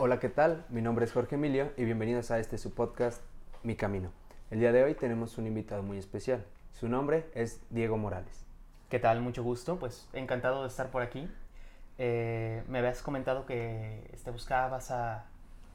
Hola, ¿qué tal? Mi nombre es Jorge Emilio y bienvenidos a este su podcast Mi Camino. El día de hoy tenemos un invitado muy especial. Su nombre es Diego Morales. ¿Qué tal? Mucho gusto. Pues encantado de estar por aquí. Eh, me habías comentado que este, buscabas a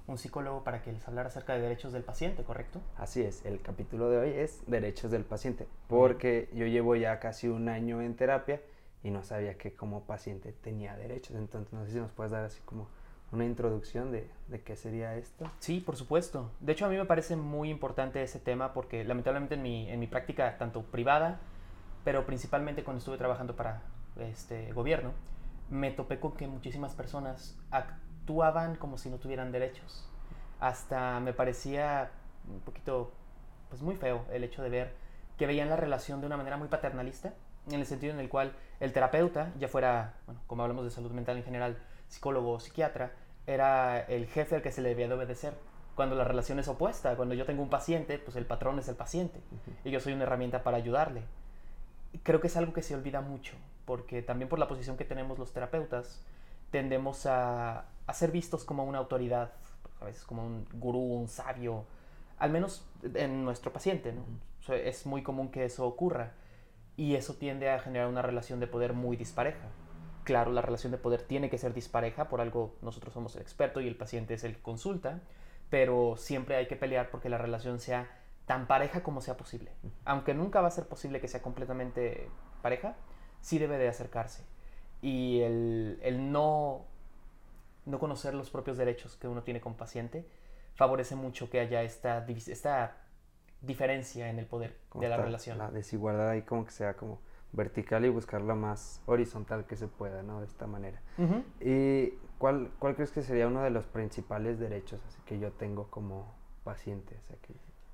un psicólogo para que les hablara acerca de derechos del paciente, ¿correcto? Así es, el capítulo de hoy es derechos del paciente, porque yo llevo ya casi un año en terapia y no sabía que como paciente tenía derechos. Entonces, no sé si nos puedes dar así como una introducción de, de, qué sería esto. Sí, por supuesto. De hecho, a mí me parece muy importante ese tema porque lamentablemente en mi, en mi práctica, tanto privada, pero principalmente cuando estuve trabajando para este gobierno, me topé con que muchísimas personas actuaban como si no tuvieran derechos. Hasta me parecía un poquito, pues muy feo el hecho de ver que veían la relación de una manera muy paternalista, en el sentido en el cual el terapeuta, ya fuera, bueno, como hablamos de salud mental en general, psicólogo o psiquiatra, era el jefe al que se le debía de obedecer. Cuando la relación es opuesta, cuando yo tengo un paciente, pues el patrón es el paciente y yo soy una herramienta para ayudarle. Creo que es algo que se olvida mucho, porque también por la posición que tenemos los terapeutas, tendemos a, a ser vistos como una autoridad, a veces como un gurú, un sabio, al menos en nuestro paciente, ¿no? es muy común que eso ocurra y eso tiende a generar una relación de poder muy dispareja. Claro, la relación de poder tiene que ser dispareja, por algo nosotros somos el experto y el paciente es el que consulta, pero siempre hay que pelear porque la relación sea tan pareja como sea posible. Aunque nunca va a ser posible que sea completamente pareja, sí debe de acercarse. Y el, el no, no conocer los propios derechos que uno tiene como paciente favorece mucho que haya esta, esta diferencia en el poder de la relación. La desigualdad ahí como que sea como vertical y buscarla más horizontal que se pueda, ¿no? De esta manera. ¿Y cuál, cuál crees que sería uno de los principales derechos así que yo tengo como paciente?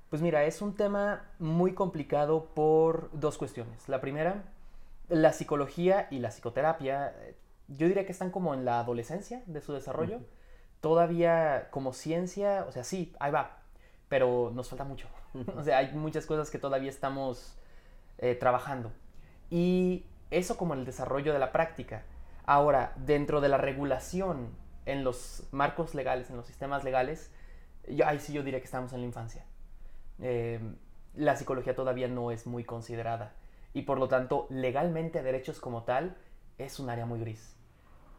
Pues mira, es un tema muy complicado por dos cuestiones. La primera, la psicología y la psicoterapia, yo diría que están como en la adolescencia de su desarrollo. Todavía como ciencia, o sea, sí, ahí va, pero nos falta mucho. o sea, hay muchas cosas que todavía estamos eh, trabajando y eso como el desarrollo de la práctica. Ahora, dentro de la regulación en los marcos legales, en los sistemas legales, yo, ahí sí yo diría que estamos en la infancia. Em, la psicología todavía no es muy considerada y por lo tanto legalmente derechos como tal es un área muy gris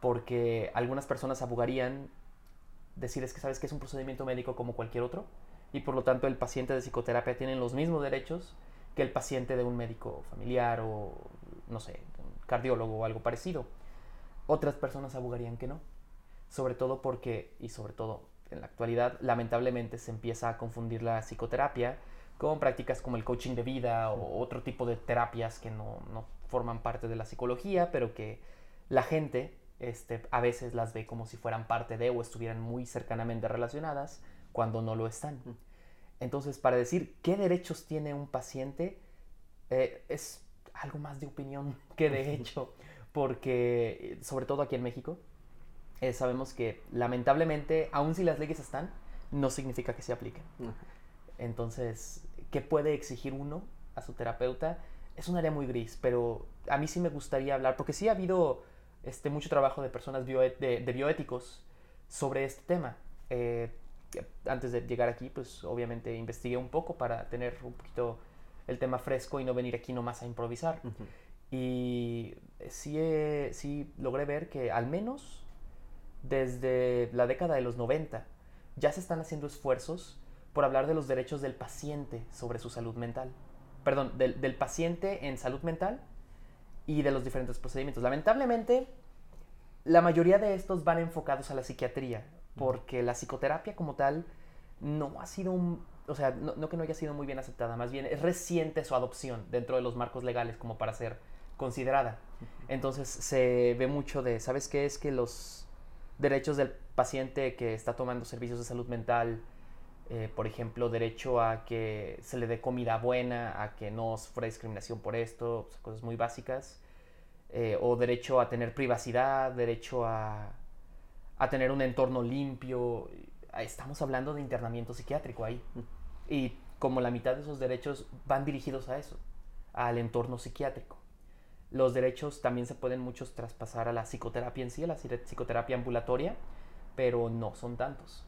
porque algunas personas abogarían decir es que sabes que es un procedimiento médico como cualquier otro y por lo tanto el paciente de psicoterapia tiene los mismos derechos que el paciente de un médico familiar o, no sé, un cardiólogo o algo parecido. Otras personas abogarían que no. Sobre todo porque, y sobre todo en la actualidad, lamentablemente se empieza a confundir la psicoterapia con prácticas como el coaching de vida o otro tipo de terapias que no, no forman parte de la psicología, pero que la gente este, a veces las ve como si fueran parte de o estuvieran muy cercanamente relacionadas cuando no lo están. Entonces, para decir qué derechos tiene un paciente, eh, es algo más de opinión que de hecho, porque sobre todo aquí en México, eh, sabemos que lamentablemente, aun si las leyes están, no significa que se apliquen. Entonces, ¿qué puede exigir uno a su terapeuta? Es un área muy gris, pero a mí sí me gustaría hablar, porque sí ha habido este, mucho trabajo de personas de, bioéticos sobre este tema. Eh, antes de llegar aquí, pues obviamente investigué un poco para tener un poquito el tema fresco y no venir aquí nomás a improvisar. Y sí, sí logré ver que al menos desde la década de los 90 ya se están haciendo esfuerzos por hablar de los derechos del paciente sobre su salud mental. Perdón, del, del paciente en salud mental y de los diferentes procedimientos. Lamentablemente, la mayoría de estos van enfocados a la psiquiatría porque la psicoterapia como tal no ha sido un, o sea, no, que no haya sido muy bien aceptada, más bien es reciente su adopción dentro de los marcos legales como para ser considerada. Entonces se ve mucho de, ¿sabes qué? Es que los derechos del paciente que está tomando servicios de salud mental, eh, por ejemplo, derecho a que se le dé comida buena, a que no sufra discriminación por esto, cosas muy básicas, eh, o derecho a tener privacidad, derecho a a tener un entorno limpio. Estamos hablando de internamiento psiquiátrico ahí. Y como la mitad de esos derechos van dirigidos a eso, al entorno psiquiátrico. Los derechos también se pueden muchos traspasar a la psicoterapia en sí, a la psicoterapia ambulatoria, pero no son tantos.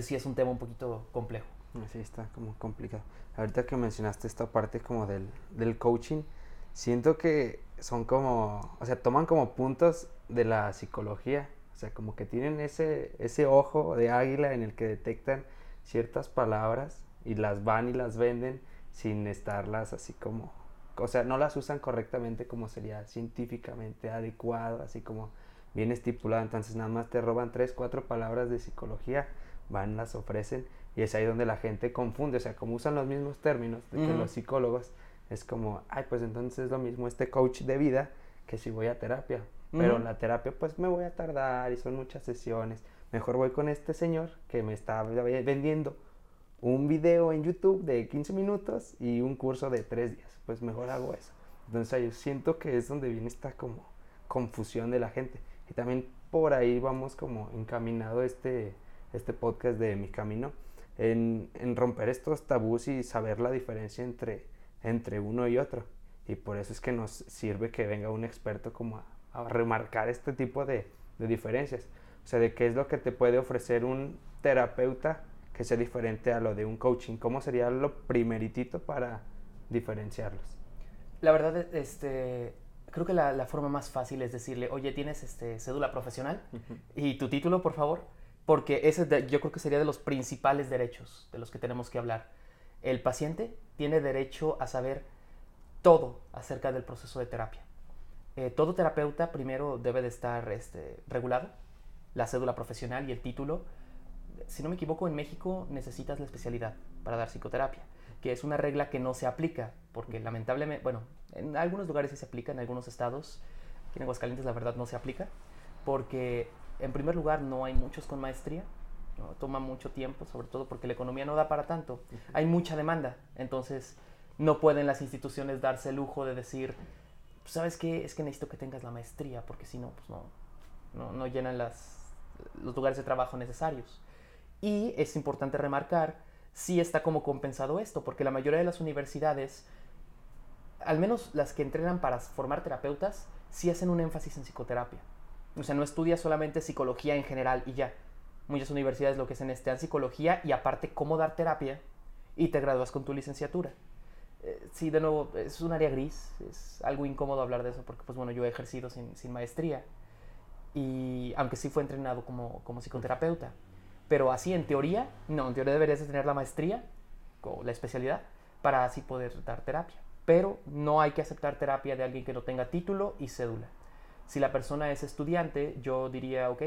Sí es un tema un poquito complejo. Sí, está como complicado. Ahorita que mencionaste esta parte como del, del coaching, siento que son como, o sea, toman como puntos de la psicología, o sea, como que tienen ese, ese ojo de águila en el que detectan ciertas palabras y las van y las venden sin estarlas así como, o sea, no las usan correctamente como sería científicamente adecuado, así como bien estipulado, entonces nada más te roban tres, cuatro palabras de psicología, van, las ofrecen y es ahí donde la gente confunde, o sea, como usan los mismos términos de que los psicólogos, es como, ay, pues entonces es lo mismo este coach de vida que si voy a terapia, pero la terapia pues me voy a tardar y son muchas sesiones, mejor voy con este señor que me está vendiendo un video en YouTube de 15 minutos y un curso de 3 días, pues mejor hago eso. Entonces yo siento que es donde viene esta como confusión de la gente. Y también por ahí vamos como encaminado este, este podcast de Mi Camino, en, en romper estos tabús y saber la diferencia entre, entre uno y otro. Y por eso es que nos sirve que venga un experto como a, remarcar este tipo de, de, diferencias. O sea, de qué es lo que te puede ofrecer un terapeuta que sea diferente a lo de un coaching. ¿Cómo sería lo primeritito para diferenciarlos? La verdad, este, creo que la, la, forma más fácil es decirle, oye, ¿tienes este, cédula profesional? Y tu título, por favor. Porque ese yo creo que sería de los principales derechos de los que tenemos que hablar. El paciente tiene derecho a saber todo acerca del proceso de terapia. Eh, todo terapeuta primero debe de estar este, regulado, la cédula profesional y el título. Si no me equivoco, en México necesitas la especialidad para dar psicoterapia, que es una regla que no se aplica, porque lamentablemente, bueno, en algunos lugares sí se aplica, en algunos estados, aquí en Aguascalientes la verdad no se aplica, porque en primer lugar no hay muchos con maestría, toma mucho tiempo, sobre todo porque la economía no da para tanto, hay mucha demanda, entonces no pueden las instituciones darse el lujo de decir, pues, ¿sabes qué? Es que necesito que tengas la maestría, porque si no, pues no, no, llenan las, los lugares de trabajo necesarios. Y es importante remarcar, si está como compensado esto, porque la mayoría de las universidades, al menos las que entrenan para formar terapeutas, sí hacen un énfasis en psicoterapia. O sea, no estudia solamente psicología en general y ya. Muchas universidades lo que hacen es te psicología y aparte cómo dar terapia y te gradúas con tu licenciatura. Eh, sí, de nuevo, es un área gris, es algo incómodo hablar de eso porque, pues bueno, yo he ejercido sin, sin maestría y aunque sí fue entrenado como, como psicoterapeuta. Pero así, en teoría, no, en teoría deberías de tener la maestría o la especialidad para así poder dar terapia. Pero no hay que aceptar terapia de alguien que no tenga título y cédula. Si la persona es estudiante, yo diría, ok,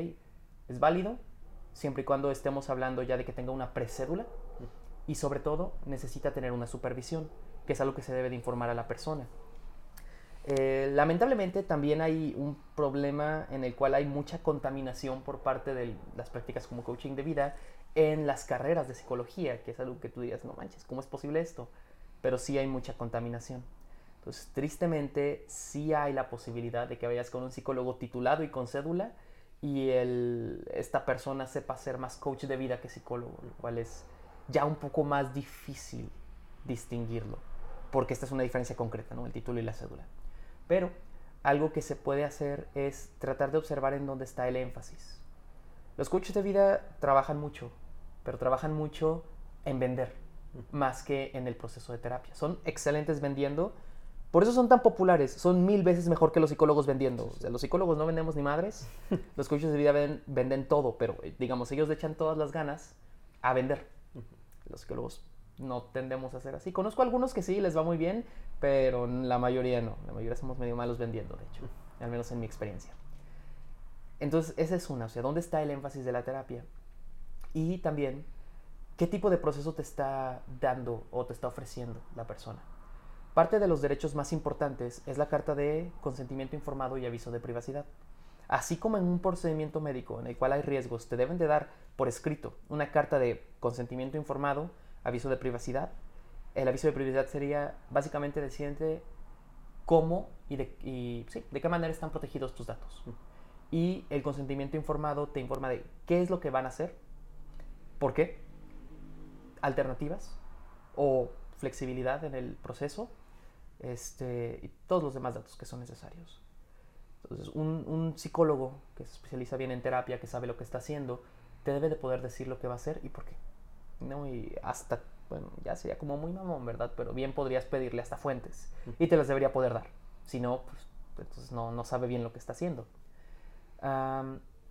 es válido, siempre y cuando estemos hablando ya de que tenga una precédula y sobre todo necesita tener una supervisión, que es algo que se debe de informar a la persona. Eh, lamentablemente también hay un problema en el cual hay mucha contaminación por parte de las prácticas como coaching de vida en las carreras de psicología, que es algo que tú digas, no manches, ¿cómo es posible esto? Pero sí hay mucha contaminación. Entonces, tristemente, sí hay la posibilidad de que vayas con un psicólogo titulado y con cédula y el, esta persona sepa ser más coach de vida que psicólogo, lo cual es ya un poco más difícil distinguirlo, porque esta es una diferencia concreta, ¿no? El título y la cédula. Pero algo que se puede hacer es tratar de observar en dónde está el énfasis. Los coaches de vida trabajan mucho, pero trabajan mucho en vender, más que en el proceso de terapia. Son excelentes vendiendo, por eso son tan populares, son mil veces mejor que los psicólogos vendiendo. O sea, los psicólogos no vendemos ni madres, los coaches de vida venden, todo, pero eh, digamos, ellos le echan todas las ganas a vender. Los psicólogos no tendemos a hacer así. Conozco algunos que sí, les va muy bien, pero la mayoría no. La mayoría somos medio malos vendiendo, de hecho, al menos en mi experiencia. Entonces, esa es una, o sea, ¿dónde está el énfasis de la terapia? Y también, ¿qué tipo de proceso te está dando o te está ofreciendo la persona? Parte de los derechos más importantes es la carta de consentimiento informado y aviso de privacidad. Así como en un procedimiento médico en el cual hay riesgos, te deben de dar por escrito una carta de consentimiento informado, aviso de privacidad. El aviso de privacidad sería básicamente decirte cómo y, de, de qué manera están protegidos tus datos. Y el consentimiento informado te informa de qué es lo que van a hacer, por qué, alternativas o flexibilidad en el proceso este, y todos los demás datos que son necesarios. Entonces, un, un, psicólogo que se especializa bien en terapia, que sabe lo que está haciendo, te debe de poder decir lo que va a hacer y por qué. ¿No? Y hasta, bueno, ya sería como muy mamón, ¿verdad? Pero bien podrías pedirle hasta fuentes y te las debería poder dar. Si no, pues entonces no, no sabe bien lo que está haciendo.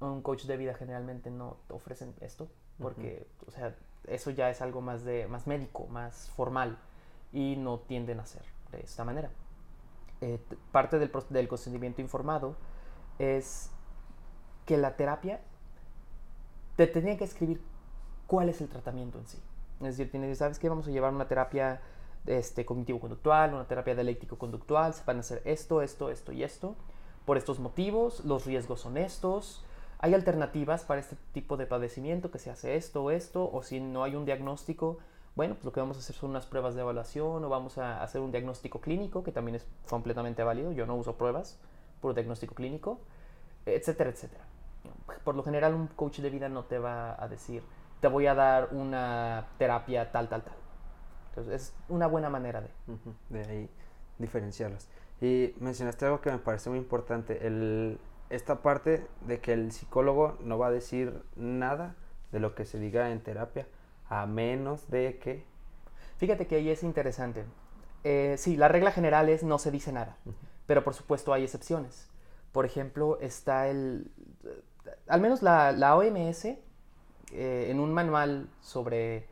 un coach de vida generalmente no ofrecen esto porque, o sea, eso ya es algo más, de, más médico, más formal y no tienden a hacer de esta manera. Eh, parte del, del consentimiento informado es que la terapia te tenía que escribir cuál es el tratamiento en sí. Es decir, tienes, ¿sabes qué? Vamos a llevar una terapia este, cognitivo-conductual, una terapia dialéctico-conductual, se van a hacer esto, esto, esto y esto. Por estos motivos, los riesgos son estos. Hay alternativas para este tipo de padecimiento, que se hace esto o esto, o si no hay un diagnóstico, bueno, pues lo que vamos a hacer son unas pruebas de evaluación o vamos a hacer un diagnóstico clínico, que también es completamente válido. Yo no uso pruebas, puro diagnóstico clínico, etcétera, etcétera. Por lo general, un coach de vida no te va a decir, te voy a dar una terapia tal, tal, tal. Entonces, es una buena manera de... De ahí diferenciarlas. Y mencionaste algo que me parece muy importante, el, esta parte de que el psicólogo no va a decir nada de lo que se diga en terapia, a menos de que... Fíjate que ahí es interesante. Eh, sí, la regla general es no se dice nada, pero por supuesto hay excepciones. Por ejemplo, está el... Al menos la, la OMS, eh, en un manual sobre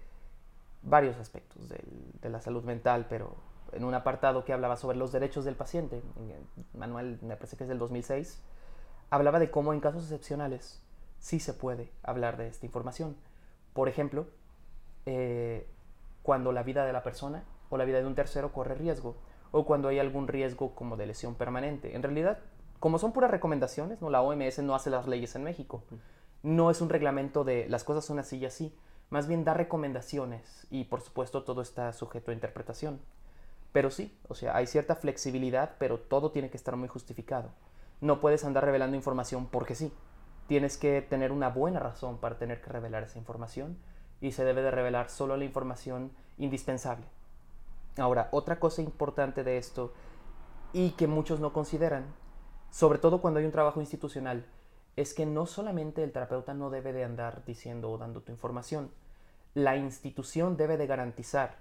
varios aspectos de, de la salud mental, pero en un apartado que hablaba sobre los derechos del paciente, el manual me parece que es del 2006, hablaba de cómo en casos excepcionales sí se puede hablar de esta información. Por ejemplo, eh, cuando la vida de la persona o la vida de un tercero corre riesgo, o cuando hay algún riesgo como de lesión permanente. En realidad, como son puras recomendaciones, ¿no? la OMS no hace las leyes en México. No es un reglamento de las cosas son así y así. Más bien da recomendaciones y por supuesto todo está sujeto a interpretación. Pero sí, o sea, hay cierta flexibilidad, pero todo tiene que estar muy justificado. No puedes andar revelando información porque sí. Tienes que tener una buena razón para tener que revelar esa información y se debe de revelar solo la información indispensable. Ahora, otra cosa importante de esto y que muchos no consideran, sobre todo cuando hay un trabajo institucional, es que no solamente el terapeuta no debe de andar diciendo o dando tu información, la institución debe de garantizar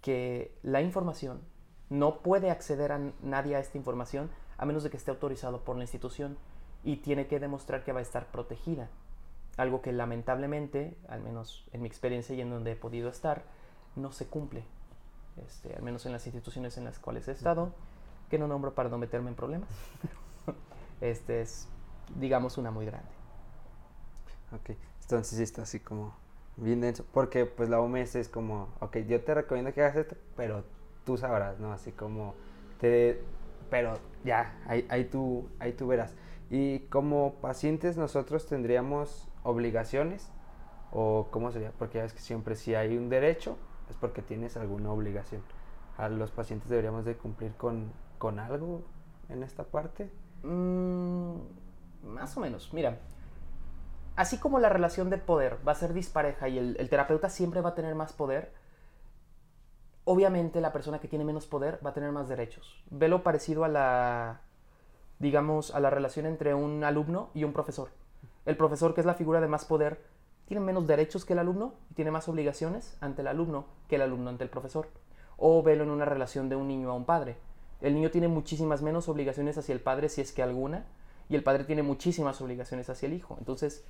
que la información no puede acceder a nadie a esta información a menos de que esté autorizado por la institución y tiene que demostrar que va a estar protegida. Algo que lamentablemente, al menos en mi experiencia y en donde he podido estar, no se cumple. Este, al menos en las instituciones en las cuales he estado, que no nombro para no meterme en problemas. este es, digamos, una muy grande. Ok, entonces sí está así como bien denso, porque pues la OMS es como, ok, yo te recomiendo que hagas esto, pero tú sabrás, ¿no? Así como, te, pero ya, ahí, ahí, tú, ahí tú verás. Y como pacientes nosotros tendríamos obligaciones, o cómo sería, porque ya ves que siempre si hay un derecho, es porque tienes alguna obligación. A los pacientes deberíamos de cumplir con, con algo en esta parte. Mm, más o menos, mira, así como la relación de poder va a ser dispareja y el, terapeuta siempre va a tener más poder, obviamente la persona que tiene menos poder va a tener más derechos. Velo parecido a la, digamos, a la relación entre un alumno y un profesor. El profesor, que es la figura de más poder, tiene menos derechos que el alumno y tiene más obligaciones ante el alumno que el alumno ante el profesor. O velo en una relación de un niño a un padre. El niño tiene muchísimas menos obligaciones hacia el padre, si es que alguna, y el padre tiene muchísimas obligaciones hacia el hijo. Entonces,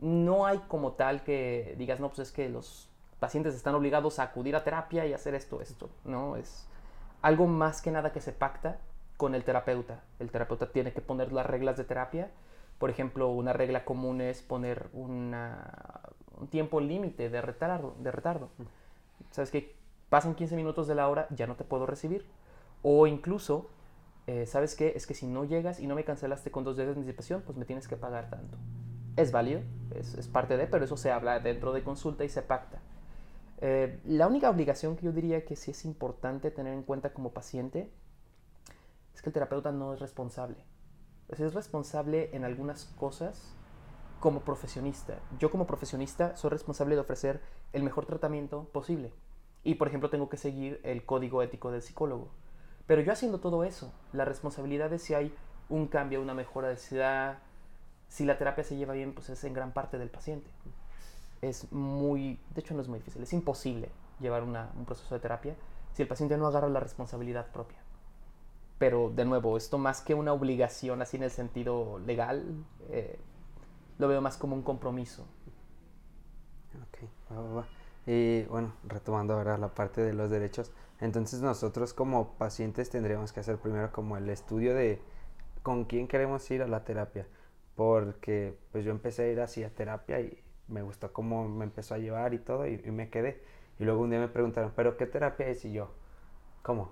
no hay como tal que digas, no, pues es que los pacientes están obligados a acudir a terapia y hacer esto, esto, ¿no? Es algo más que nada que se pacta con el terapeuta. El terapeuta tiene que poner las reglas de terapia. Por ejemplo, una regla común es poner un tiempo límite de retardo, de retardo. ¿Sabes que Pasan 15 minutos de la hora, ya no te puedo recibir. O incluso, eh, ¿sabes qué? Es que si no llegas y no me cancelaste con dos días de anticipación, pues me tienes que pagar tanto es válido, es, parte de, pero eso se habla dentro de consulta y se pacta. Eh, la única obligación que yo diría que sí es importante tener en cuenta como paciente es que el terapeuta no es responsable. Es responsable en algunas cosas como profesionista. Yo como profesionista soy responsable de ofrecer el mejor tratamiento posible. Y por ejemplo tengo que seguir el código ético del psicólogo. Pero yo haciendo todo eso, la responsabilidad es si hay un cambio, una mejora de ciudad. Si la terapia se lleva bien, pues es en gran parte del paciente. Es muy, de hecho no es muy difícil, es imposible llevar un proceso de terapia si el paciente no agarra la responsabilidad propia. Pero de nuevo, esto más que una obligación así en el sentido legal, eh, lo veo más como un compromiso. Ok, va, va, va. Y bueno, retomando ahora la parte de los derechos, entonces nosotros como pacientes tendríamos que hacer primero como el estudio de con quién queremos ir a la terapia, porque pues yo empecé a ir así a terapia y me gustó cómo me empezó a llevar y todo y, me quedé. Y luego un día me preguntaron, ¿pero qué terapia es? Y yo, ¿cómo?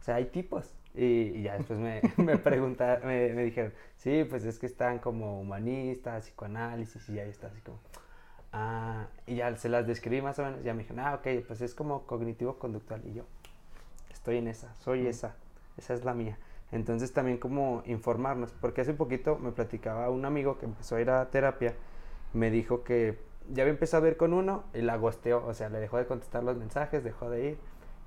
O sea, hay tipos. Y, ya después me, me preguntaron, me, me dijeron, sí, pues es que están como humanistas, psicoanálisis, y ya está así como, ah, y ya se las describí más o menos, ya me dijeron, ah, ok, pues es como cognitivo-conductual, y yo, estoy en esa, soy esa, esa es la mía. Entonces también como informarnos, porque hace poquito me platicaba un amigo que empezó a ir a terapia, me dijo que ya había empezado a ver con uno y la gosteó, o sea, le dejó de contestar los mensajes, dejó de ir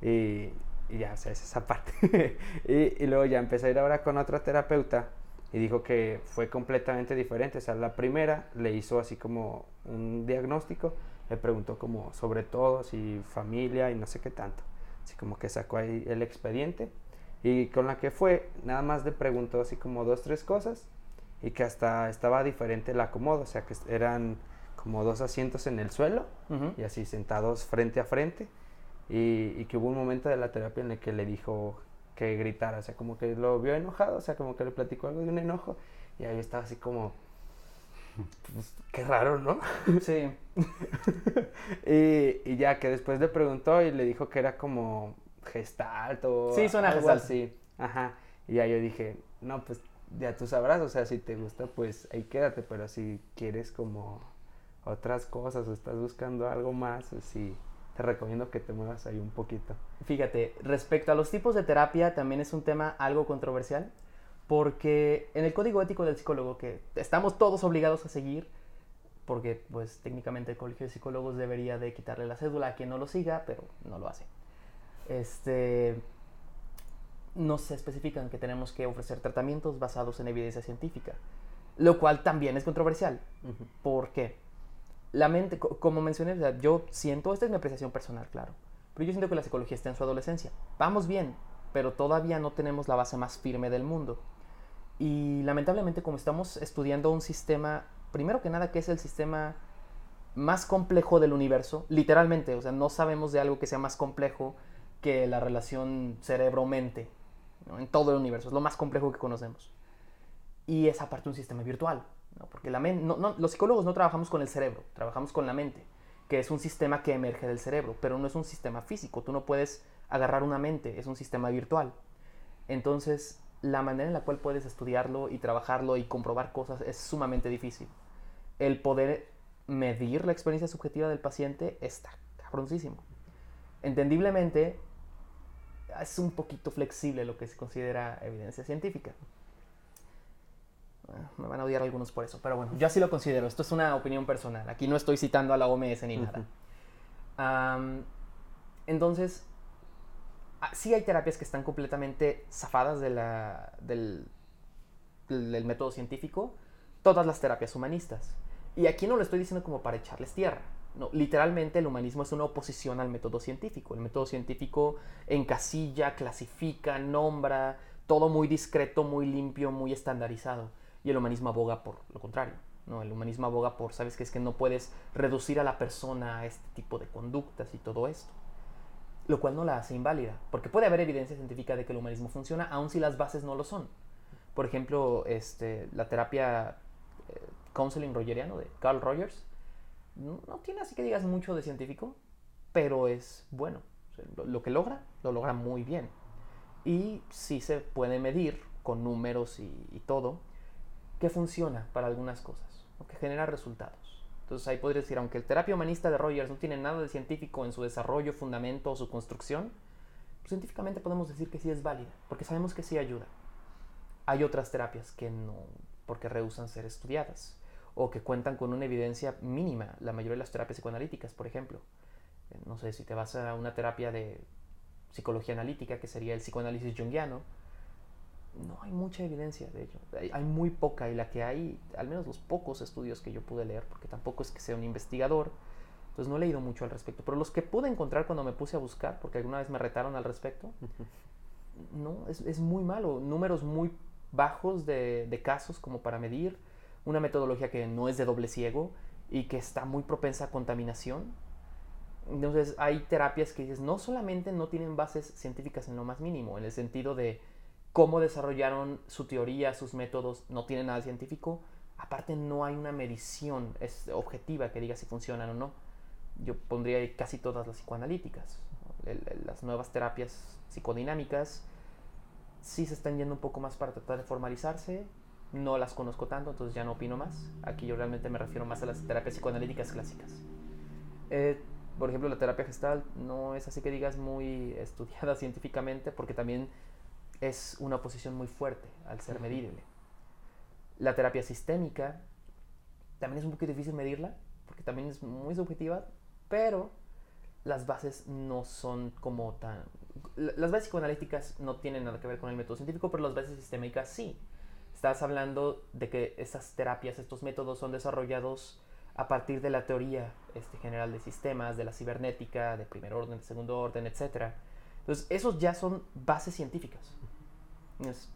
y, y ya, o sea, es esa parte. y, y luego ya empecé a ir ahora con otra terapeuta y dijo que fue completamente diferente, o sea, la primera le hizo así como un diagnóstico, le preguntó como sobre todo, si familia y no sé qué tanto, así como que sacó ahí el expediente y con la que fue, nada más le preguntó así como dos, tres cosas y que hasta estaba diferente el acomodo, o sea que eran como dos asientos en el suelo y así sentados frente a frente. Y, y que hubo un momento de la terapia en el que le dijo que gritara, o sea, como que lo vio enojado, o sea, como que le platicó algo de un enojo y ahí estaba así como, pues, qué raro, ¿no? Sí. y, y ya que después le preguntó y le dijo que era como gestalt o Sí, suena algo gestalt. así. Ajá. Y ya yo dije, no, pues ya tú sabrás, o sea, si te gusta, pues ahí quédate, pero si quieres como otras cosas o estás buscando algo más, pues sí, te recomiendo que te muevas ahí un poquito. Fíjate, respecto a los tipos de terapia, también es un tema algo controversial, porque en el código ético del psicólogo, que estamos todos obligados a seguir, porque pues técnicamente el colegio de psicólogos debería de quitarle la cédula a quien no lo siga, pero no lo hace. Este, nos especifican que tenemos que ofrecer tratamientos basados en evidencia científica, lo cual también es controversial. ¿Por qué? La mente, co- como mencioné, o sea, yo siento, esta es mi apreciación personal, claro, pero yo siento que la psicología está en su adolescencia. Vamos bien, pero todavía no tenemos la base más firme del mundo. Y lamentablemente como estamos estudiando un sistema, primero que nada que es el sistema más complejo del universo, literalmente, o sea, no sabemos de algo que sea más complejo que la relación cerebro-mente en todo el universo, es lo más complejo que conocemos. Y es aparte un sistema virtual, porque la no- no- los psicólogos no trabajamos con el cerebro, trabajamos con la mente, que es un sistema que emerge del cerebro, pero no es un sistema físico, tú no puedes agarrar una mente, es un sistema virtual. Entonces, la manera en la cual puedes estudiarlo y trabajarlo y comprobar cosas es sumamente difícil. El poder medir la experiencia subjetiva del paciente está cabroncísimo. Entendiblemente, es un poquito flexible lo que se considera evidencia científica. Ah, Me van a odiar algunos por eso, pero bueno, yo así lo considero. Esto es una opinión personal. Aquí no estoy citando a la OMS ni nada. Entonces, ah, sí hay terapias que están completamente zafadas de la- del, del- del método científico, todas las terapias humanistas. Y aquí no lo estoy diciendo como para echarles tierra. No, literalmente el humanismo es una oposición al método científico. El método científico encasilla, clasifica, nombra, todo muy discreto, muy limpio, muy estandarizado. Y el humanismo aboga por lo contrario. ¿no? El humanismo aboga por, ¿sabes qué? Es que no puedes reducir a la persona a este tipo de conductas y todo esto. Lo cual no la hace inválida, porque puede haber evidencia científica de que el humanismo funciona, aun si las bases no lo son. Por ejemplo, este, la terapia eh, counseling rogeriano de Carl Rogers no, tiene así que digas mucho de científico, pero es bueno. Lo, que logra, lo logra muy bien. Y sí se puede medir con números y todo que funciona para algunas cosas, o que genera resultados. Entonces ahí podría decir, aunque el terapia humanista de Rogers no tiene nada de científico en su desarrollo, fundamento o su construcción, pues científicamente podemos decir que sí es válida, porque sabemos que sí ayuda. Hay otras terapias que no, porque rehusan ser estudiadas, o que cuentan con una evidencia mínima, la mayoría de las terapias psicoanalíticas, por ejemplo. Eh, No sé, si te vas a una terapia de psicología analítica, que sería el psicoanálisis junguiano, no hay mucha evidencia de ello. Hay, hay, muy poca y la que hay, al menos los pocos estudios que yo pude leer, porque tampoco es que sea un investigador, entonces no he leído mucho al respecto. Pero los que pude encontrar cuando me puse a buscar, porque alguna vez me retaron al respecto, no, es, es muy malo. Números muy bajos de, de, casos como para medir, una metodología que no es de doble ciego y que está muy propensa a contaminación. Entonces hay terapias que dices, no solamente no tienen bases científicas en lo más mínimo, en el sentido de cómo desarrollaron su teoría, sus métodos, no tienen nada científico, aparte no hay una medición es objetiva que diga si funcionan o no. Yo pondría casi todas las psicoanalíticas, el, el, las nuevas terapias psicodinámicas, sí se están yendo un poco más para tratar de formalizarse. No las conozco tanto, entonces ya no opino más. Aquí yo realmente me refiero más a las terapias psicoanalíticas clásicas. Eh, por ejemplo, la terapia gestal no es así que digas muy estudiada científicamente, porque también es una oposición muy fuerte al ser medible. La terapia sistémica también es un poco difícil medirla, porque también es muy subjetiva, pero las bases no son como tan... Las bases psicoanalíticas no tienen nada que ver con el método científico, pero las bases sistémicas sí. Estás hablando de que esas terapias, estos métodos son desarrollados a partir de la teoría este, general de sistemas, de la cibernética, de primer orden, de segundo orden, etc. Entonces, esos ya son bases científicas. Es,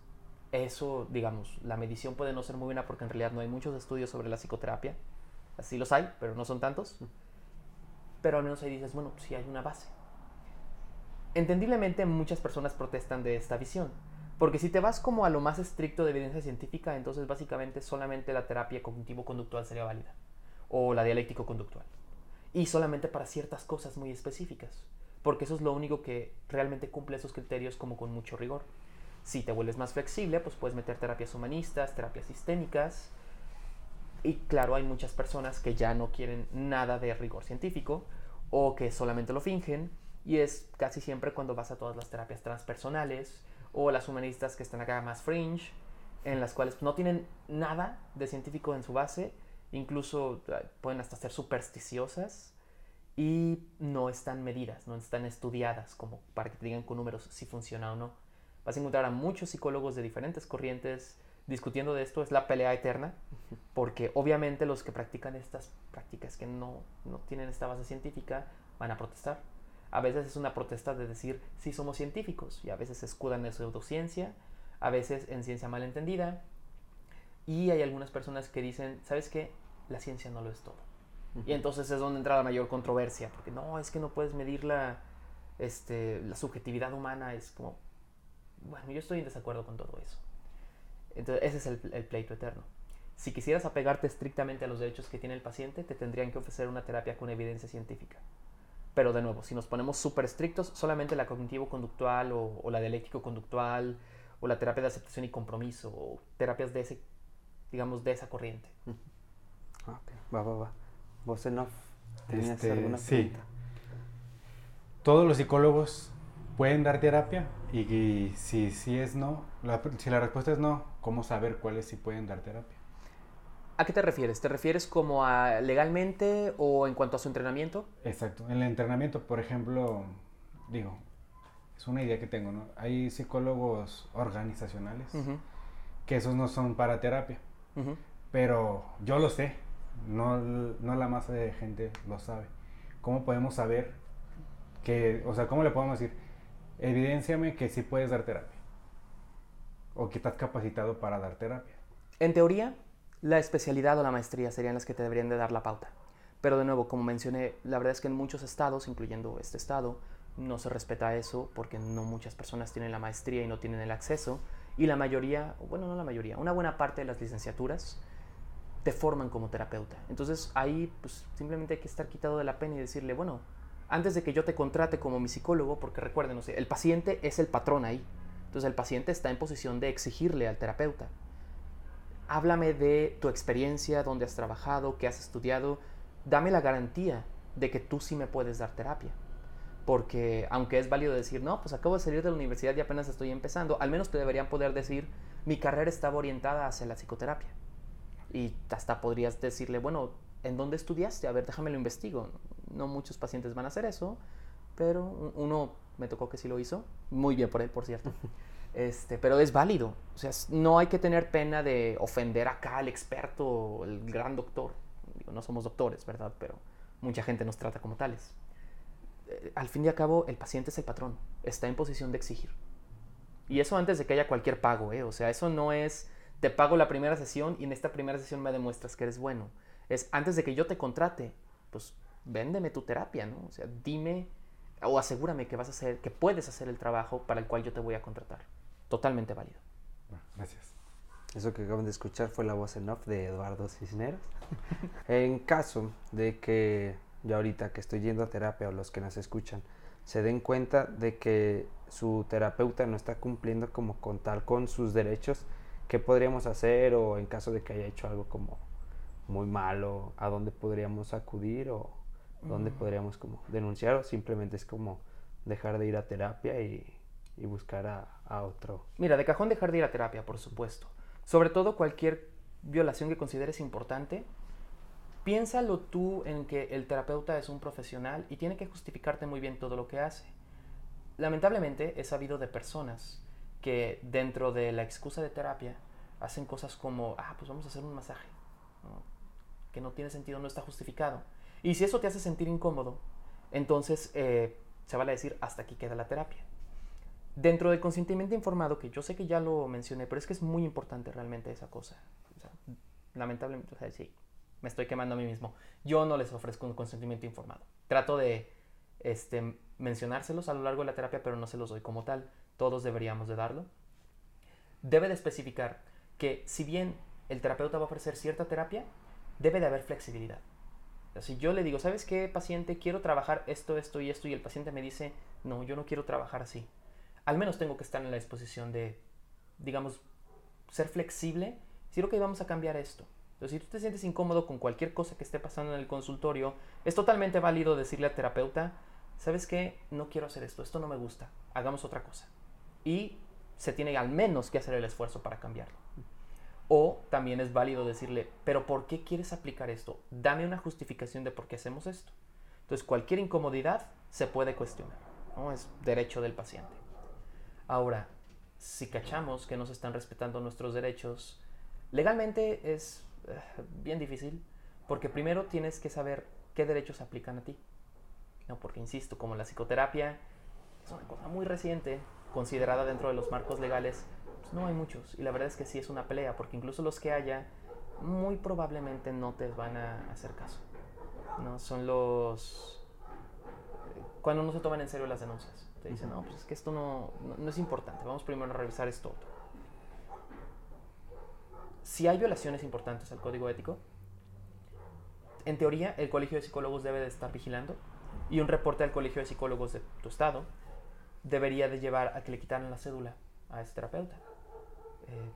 eso, digamos, la medición puede no ser muy buena porque en realidad no hay muchos estudios sobre la psicoterapia. Así los hay, pero no son tantos. Pero al menos ahí dices, bueno, sí hay una base. Entendiblemente muchas personas protestan de esta visión, porque si te vas como a lo más estricto de evidencia científica, entonces básicamente solamente la terapia cognitivo-conductual sería válida, o la dialéctico-conductual, y solamente para ciertas cosas muy específicas, porque eso es lo único que realmente cumple esos criterios como con mucho rigor. Si te vuelves más flexible, pues puedes meter terapias humanistas, terapias sistémicas, y claro, hay muchas personas que ya no quieren nada de rigor científico, o que solamente lo fingen, y es casi siempre cuando vas a todas las terapias transpersonales o las humanistas que están acá más fringe, en las cuales no tienen nada de científico en su base, incluso pueden hasta ser supersticiosas y no están medidas, no están estudiadas como para que te digan con números si funciona o no. Vas a encontrar a muchos psicólogos de diferentes corrientes discutiendo de esto, es la pelea eterna, porque obviamente los que practican estas prácticas que no, no tienen esta base científica van a protestar a veces es una protesta de decir, sí somos científicos, y a veces se escudan en pseudociencia, a veces en ciencia malentendida, y hay algunas personas que dicen, ¿sabes qué? La ciencia no lo es todo. Uh -huh. Y entonces es donde entra la mayor controversia, porque no, es que no puedes medir la, este, la subjetividad humana, es como, bueno, yo estoy en desacuerdo con todo eso. Entonces ese es el, el pleito eterno. Si quisieras apegarte estrictamente a los derechos que tiene el paciente, te tendrían que ofrecer una terapia con evidencia científica. Pero de nuevo, si nos ponemos súper estrictos, solamente la cognitivo-conductual o, o, la dialéctico-conductual o la terapia de aceptación y compromiso o terapias de ese, digamos, de esa corriente. Ok, va, va, va. ¿Vos en off tenías Este, alguna sí. pregunta? Todos los psicólogos pueden dar terapia y, y si, si es no, la- si la respuesta es no, ¿cómo saber cuáles sí pueden dar terapia? ¿A qué te refieres? ¿Te refieres como a legalmente o en cuanto a su entrenamiento? Exacto. En el entrenamiento, por ejemplo, digo, es una idea que tengo, ¿no? Hay psicólogos organizacionales Ujú, que esos no son para terapia, ujú. pero yo lo sé, no, no la masa de gente lo sabe. ¿Cómo podemos saber que, o sea, cómo le podemos decir, evidénciame que sí puedes dar terapia? O que estás capacitado para dar terapia. En teoría, la especialidad o la maestría serían las que te deberían de dar la pauta. Pero de nuevo, como mencioné, la verdad es que en muchos estados, incluyendo este estado, no se respeta eso porque no muchas personas tienen la maestría y no tienen el acceso. Y la mayoría, bueno, no la mayoría, una buena parte de las licenciaturas te forman como terapeuta. Entonces ahí pues, simplemente hay que estar quitado de la pena y decirle, bueno, antes de que yo te contrate como mi psicólogo, porque recuerden, el paciente es el patrón ahí. Entonces el paciente está en posición de exigirle al terapeuta háblame de tu experiencia, dónde has trabajado, qué has estudiado, dame la garantía de que tú sí me puedes dar terapia. Porque aunque es válido decir, no, pues acabo de salir de la universidad y apenas estoy empezando, al menos te deberían poder decir, mi carrera estaba orientada hacia la psicoterapia. Y hasta podrías decirle, bueno, ¿en dónde estudiaste? A ver, déjame lo investigo. No muchos pacientes van a hacer eso, pero uno me tocó que sí lo hizo. Muy bien por él, por cierto. Este, pero es válido. O sea, no hay que tener pena de ofender acá al experto, el gran doctor. Digo, no somos doctores, ¿verdad? Pero mucha gente nos trata como tales. Eh, al fin y al cabo, el paciente es el patrón. Está en posición de exigir. Y eso antes de que haya cualquier pago, ¿eh? O sea, eso no es, te pago la primera sesión y en esta primera sesión me demuestras que eres bueno. Es antes de que yo te contrate, pues véndeme tu terapia, ¿no? O sea, dime o asegúrame que vas a hacer, que puedes hacer el trabajo para el cual yo te voy a contratar. Totalmente válido. Bueno, gracias. Eso que acaban de escuchar fue la voz en off de Eduardo Cisneros. en caso de que yo ahorita que estoy yendo a terapia o los que nos escuchan se den cuenta de que su terapeuta no está cumpliendo como con tal con sus derechos, ¿qué podríamos hacer? O en caso de que haya hecho algo como muy malo, ¿a dónde podríamos acudir? ¿O dónde podríamos como denunciar? ¿O simplemente es como dejar de ir a terapia y, y buscar a, a otro? Mira, de cajón dejar de ir a terapia, por supuesto. Sobre todo cualquier violación que consideres importante, piénsalo tú en que el terapeuta es un profesional y tiene que justificarte muy bien todo lo que hace. Lamentablemente he sabido de personas que dentro de la excusa de terapia hacen cosas como, ah, pues vamos a hacer un masaje, ¿no? que no tiene sentido, no está justificado. Y si eso te hace sentir incómodo, entonces eh, se vale decir, hasta aquí queda la terapia. Dentro del consentimiento informado, que yo sé que ya lo mencioné, pero es que es muy importante realmente esa cosa. Lamentablemente, o sea, sí, me estoy quemando a mí mismo. Yo no les ofrezco un consentimiento informado. Trato de este, mencionárselos a lo largo de la terapia, pero no se los doy como tal. Todos deberíamos de darlo. Debe de especificar que si bien el terapeuta va a ofrecer cierta terapia, debe de haber flexibilidad. Si yo le digo, ¿sabes qué, paciente? Quiero trabajar esto, esto y esto, y el paciente me dice, no, yo no quiero trabajar así al menos tengo que estar en la disposición de, digamos, ser flexible. Decir, ok, vamos a cambiar esto. Entonces, si tú te sientes incómodo con cualquier cosa que esté pasando en el consultorio, es totalmente válido decirle al terapeuta, ¿sabes qué? No quiero hacer esto, esto no me gusta, hagamos otra cosa. Y se tiene al menos que hacer el esfuerzo para cambiarlo. O también es válido decirle, pero ¿por qué quieres aplicar esto? Dame una justificación de por qué hacemos esto. Entonces, cualquier incomodidad se puede cuestionar. ¿no? Es derecho del paciente. Ahora, si cachamos que no se están respetando nuestros derechos, legalmente es eh, bien difícil, porque primero tienes que saber qué derechos aplican a ti. ¿no? Porque, insisto, como la psicoterapia es una cosa muy reciente, considerada dentro de los marcos legales, no hay muchos. Y la verdad es que sí es una pelea, porque incluso los que haya, muy probablemente no te van a hacer caso. ¿no? Son los... Cuando no se toman en serio las denuncias. Te dicen, no, pues es que esto no, no, no es importante, vamos primero a revisar esto otro. Si hay violaciones importantes al código ético, en teoría el colegio de psicólogos debe de estar vigilando y un reporte al colegio de psicólogos de tu estado debería de llevar a que le quitaran la cédula a ese terapeuta. Eh,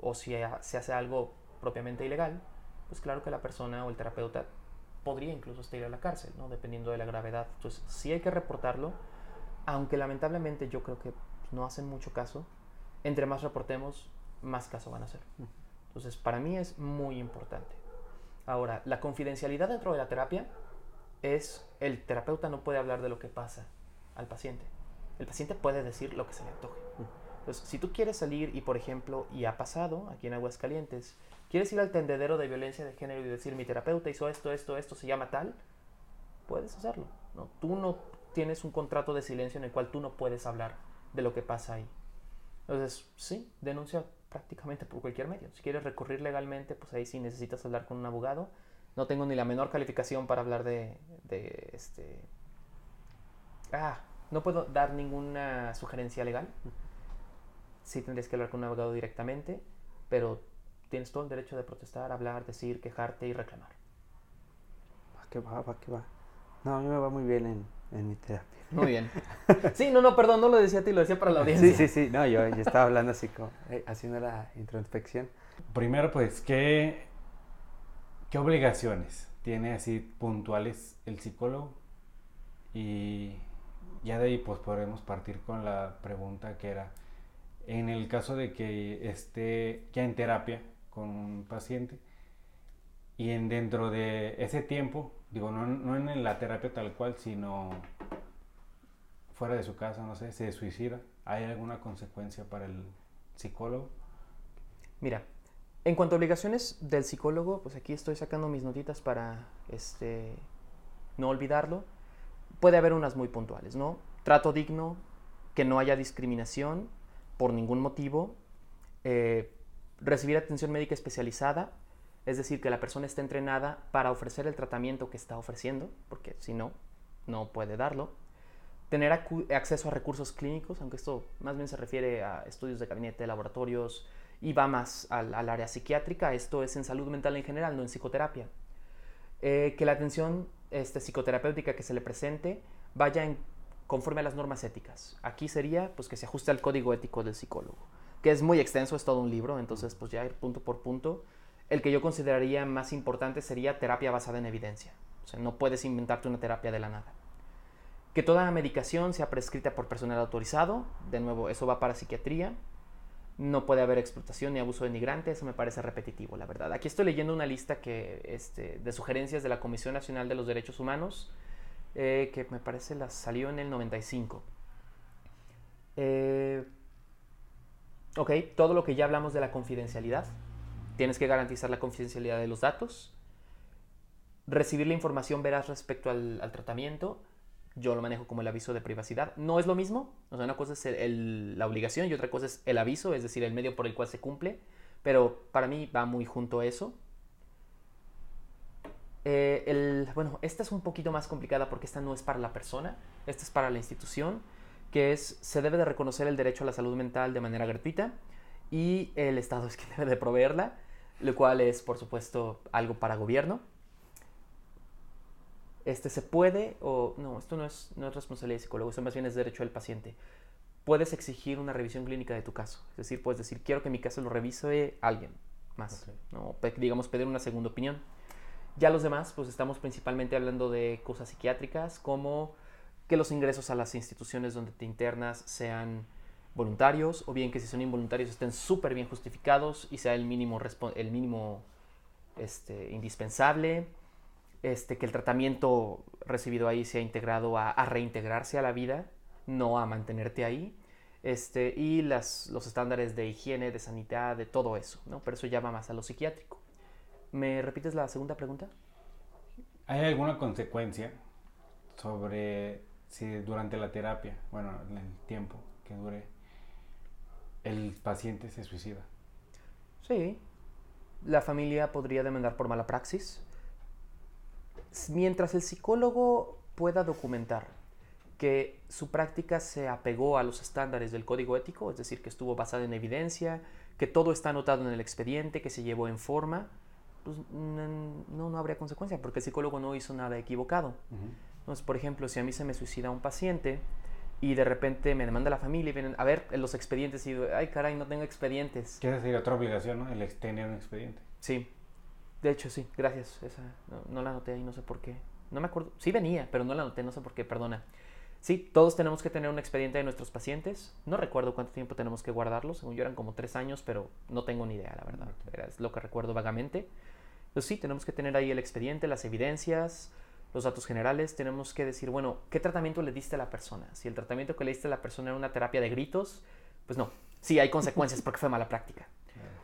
o si ha- se hace algo propiamente ilegal, pues claro que la persona o el terapeuta podría incluso hasta ir a la cárcel, ¿no? dependiendo de la gravedad. Entonces sí hay que reportarlo, aunque lamentablemente yo creo que no hacen mucho caso. Entre más reportemos, más caso van a hacer. Entonces para mí es muy importante. Ahora, la confidencialidad dentro de la terapia es el terapeuta no puede hablar de lo que pasa al paciente. El paciente puede decir lo que se le antoje. Entonces, si tú quieres salir y, por ejemplo, y ha pasado aquí en Aguascalientes, quieres ir al tendedero de violencia de género y decir, mi terapeuta hizo esto, esto, esto, se llama tal, puedes hacerlo. ¿no? Tú no tienes un contrato de silencio en el cual tú no puedes hablar de lo que pasa ahí. Entonces, sí, denuncia prácticamente por cualquier medio. Si quieres recurrir legalmente, pues ahí sí necesitas hablar con un abogado. No tengo ni la menor calificación para hablar de, de este... Ah, no puedo dar ninguna sugerencia legal. Sí tendrías que hablar con un abogado directamente, pero tienes todo el derecho de protestar, hablar, decir, quejarte y reclamar. Va que va, va que va. No, a mí me va muy bien en, en mi terapia. Muy bien. Sí, no, no, perdón, no lo decía a ti, lo decía para la audiencia. Sí, sí, sí. No, yo, yo estaba hablando así como, eh, haciendo la introspección. Primero, pues, ¿qué, ¿qué obligaciones tiene así puntuales el psicólogo? Y ya de ahí, pues, podremos partir con la pregunta que era, en el caso de que esté ya en terapia con un paciente y en dentro de ese tiempo, digo, no, no en la terapia tal cual, sino fuera de su casa, no sé, se suicida, ¿hay alguna consecuencia para el psicólogo? Mira, en cuanto a obligaciones del psicólogo, pues aquí estoy sacando mis notitas para este, no olvidarlo. Puede haber unas muy puntuales, ¿no? Trato digno, que no haya discriminación por ningún motivo, eh, recibir atención médica especializada, es decir, que la persona esté entrenada para ofrecer el tratamiento que está ofreciendo, porque si no, no puede darlo. Tener acceso a recursos clínicos, aunque esto más bien se refiere a estudios de gabinete, laboratorios y va más al, área psiquiátrica, esto es en salud mental en general, no en psicoterapia. Eh, que la atención este, psicoterapéutica que se le presente vaya en, conforme a las normas éticas. Aquí sería pues, que se ajuste al código ético del psicólogo que es muy extenso, es todo un libro, entonces pues ya ir punto por punto. El que yo consideraría más importante sería terapia basada en evidencia. O sea, no puedes inventarte una terapia de la nada. Que toda medicación sea prescrita por personal autorizado, de nuevo, eso va para psiquiatría. No puede haber explotación ni abuso denigrante, eso me parece repetitivo, la verdad. Aquí estoy leyendo una lista que, este, de sugerencias de la Comisión Nacional de los Derechos Humanos, eh, que me parece la salió en el 95. Eh, Ok, todo lo que ya hablamos de la confidencialidad. Tienes que garantizar la confidencialidad de los datos. Recibir la información veraz respecto al, tratamiento. Yo lo manejo como el aviso de privacidad. No es lo mismo. O sea, una cosa es la obligación y otra cosa es el aviso, es decir, el medio por el cual se cumple. Pero para mí va muy junto a eso. Eh, bueno, esta es un poquito más complicada porque esta no es para la persona, esta es para la institución que es, se debe de reconocer el derecho a la salud mental de manera gratuita y el Estado es quien debe de proveerla, lo cual es, por supuesto, algo para gobierno. Este se puede, o no, esto no es, no es responsabilidad del psicólogo, eso más bien es derecho del paciente. Puedes exigir una revisión clínica de tu caso, es decir, puedes decir, quiero que mi caso lo revise alguien más, ¿no? digamos, pedir una segunda opinión. Ya los demás, pues estamos principalmente hablando de cosas psiquiátricas como que los ingresos a las instituciones donde te internas sean voluntarios o bien que si son involuntarios estén súper bien justificados y sea el mínimo, el mínimo este, indispensable, este, que el tratamiento recibido ahí sea integrado a, reintegrarse a la vida, no a mantenerte ahí, este, y las, los estándares de higiene, de sanidad, de todo eso, ¿no? pero eso ya va más a lo psiquiátrico. ¿Me repites la segunda pregunta? ¿Hay alguna consecuencia sobre si durante la terapia, bueno, en el tiempo que dure, el paciente se suicida. Sí, la familia podría demandar por mala praxis. Mientras el psicólogo pueda documentar que su práctica se apegó a los estándares del código ético, es decir, que estuvo basada en evidencia, que todo está anotado en el expediente, que se llevó en forma, pues no, no habría consecuencia, porque el psicólogo no hizo nada equivocado. Entonces, por ejemplo, si a mí se me suicida un paciente y de repente me demanda la familia y vienen a ver los expedientes y digo, ay caray, no tengo expedientes. Quiere decir otra obligación, ¿no? El tener un expediente. Sí, de hecho sí, gracias. Esa, no, la anoté ahí, no sé por qué. No me acuerdo, sí venía, pero no la anoté, no sé por qué, perdona. Sí, todos tenemos que tener un expediente de nuestros pacientes. No recuerdo cuánto tiempo tenemos que guardarlo. Según yo eran como tres años, pero no tengo ni idea, la verdad. Es lo que recuerdo vagamente. Entonces sí, tenemos que tener ahí el expediente, las evidencias, los datos generales, tenemos que decir, bueno, ¿qué tratamiento le diste a la persona? Si el tratamiento que le diste a la persona era una terapia de gritos, pues no, sí hay consecuencias porque fue mala práctica.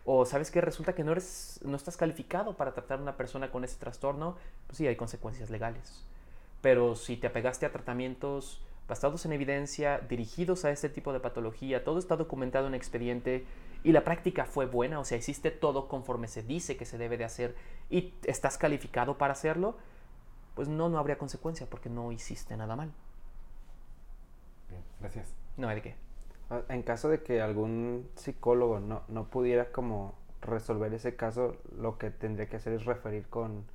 O sabes que resulta que no eres, no estás calificado para tratar a una persona con ese trastorno, pues sí hay consecuencias legales. Pero si te apegaste a tratamientos basados en evidencia, dirigidos a este tipo de patología, todo está documentado en expediente y la práctica fue buena, o sea, hiciste todo conforme se dice que se debe de hacer y estás calificado para hacerlo, pues no, no habría consecuencia porque no hiciste nada mal. Bien, gracias. No hay de qué. Ah, en caso de que algún psicólogo no, no pudiera como resolver ese caso, lo que tendría que hacer es referir con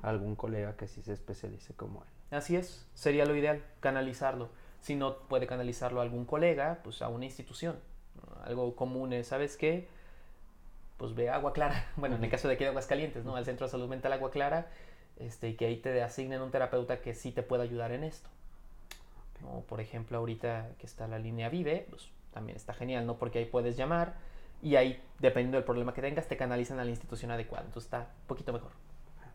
algún colega que sí se especialice como él. Así es, sería lo ideal, canalizarlo. Si no puede canalizarlo a algún colega, pues a una institución. Algo común es, ¿sabes qué? Pues ve Agua Clara. Bueno, en el caso de aquí de Aguascalientes, ¿no? Al Centro de Salud Mental Agua Clara este, y que ahí te asignen un terapeuta que sí te pueda ayudar en esto. O, por ejemplo, ahorita que está la línea Vive, pues también está genial, ¿no? Porque ahí puedes llamar y ahí, dependiendo del problema que tengas, te canalizan a la institución adecuada. Entonces está un poquito mejor.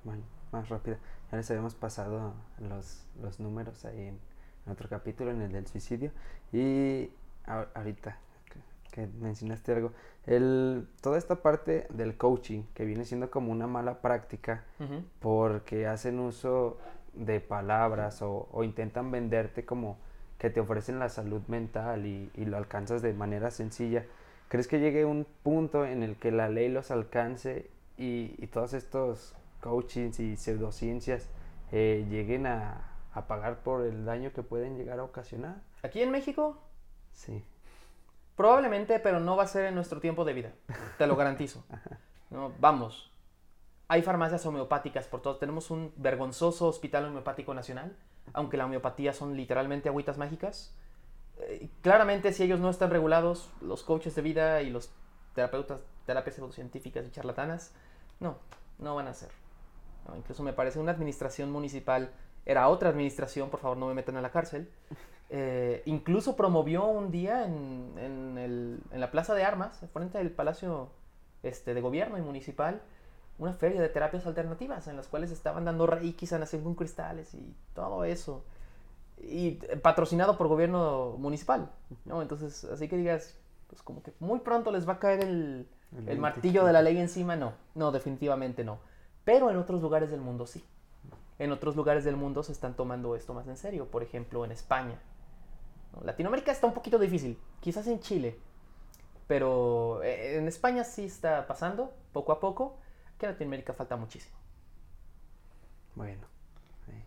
Bueno, más rápido. Ya les habíamos pasado los, los números ahí en, en otro capítulo, en el del suicidio. Y a- ahorita que, que mencionaste algo, el, toda esta parte del coaching, que viene siendo como una mala práctica, Ujú. porque hacen uso de palabras o, o intentan venderte como que te ofrecen la salud mental y, y lo alcanzas de manera sencilla. ¿Crees que llegue un punto en el que la ley los alcance y, y todos estos coachings y pseudociencias eh, lleguen a, a pagar por el daño que pueden llegar a ocasionar? Aquí en México, Sí. probablemente, pero no va a ser en nuestro tiempo de vida. Te lo garantizo. No, vamos. Hay farmacias homeopáticas por todos. Tenemos un vergonzoso hospital homeopático nacional, aunque la homeopatía son literalmente agüitas mágicas. Eh, claramente, si ellos no están regulados, los coaches de vida y los terapeutas, terapias pseudocientíficas y charlatanas, no, no van a ser. No, incluso me parece una administración municipal, era otra administración, por favor no me metan a la cárcel, eh, incluso promovió un día en, en el- en la Plaza de Armas, frente del Palacio este, de Gobierno y Municipal, una feria de terapias alternativas en las cuales estaban dando reiki, sanación con cristales y todo eso. Y eh, patrocinado por gobierno municipal, ¿no? Entonces, así que digas, pues como que muy pronto les va a caer el, El el martillo de la ley encima, no, no, definitivamente no. Pero en otros lugares del mundo sí. En otros lugares del mundo se están tomando esto más en serio. Por ejemplo, en España. ¿no? Latinoamérica está un poquito difícil. Quizás en Chile. Pero eh, en España sí está pasando, poco a poco. Que en Latinoamérica falta muchísimo. Bueno, ahí,